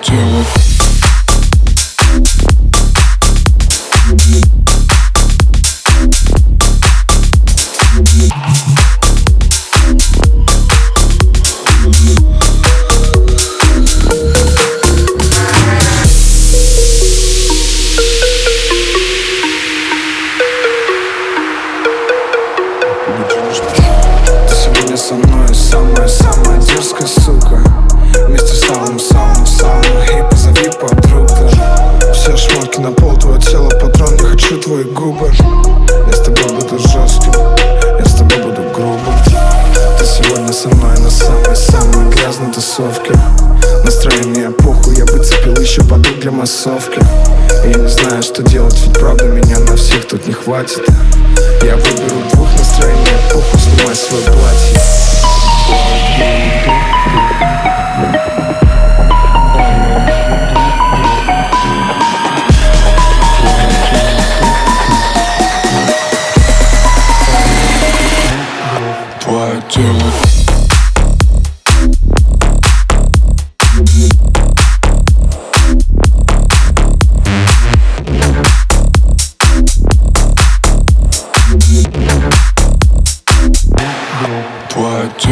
Ты сегодня со мной самая-самая дерзкая сука. Вместе с самым-самым-самым Я с тобой буду жестким Я с тобой буду грубым. Ты сегодня со мной на самой-самой грязной тусовке. Настроение похуй, я бы цепил еще подруг для массовки. Я не знаю, что делать, ведь правда меня на всех тут не хватит. Я выберу двух настроений, похуй, снимай платье Toi, tu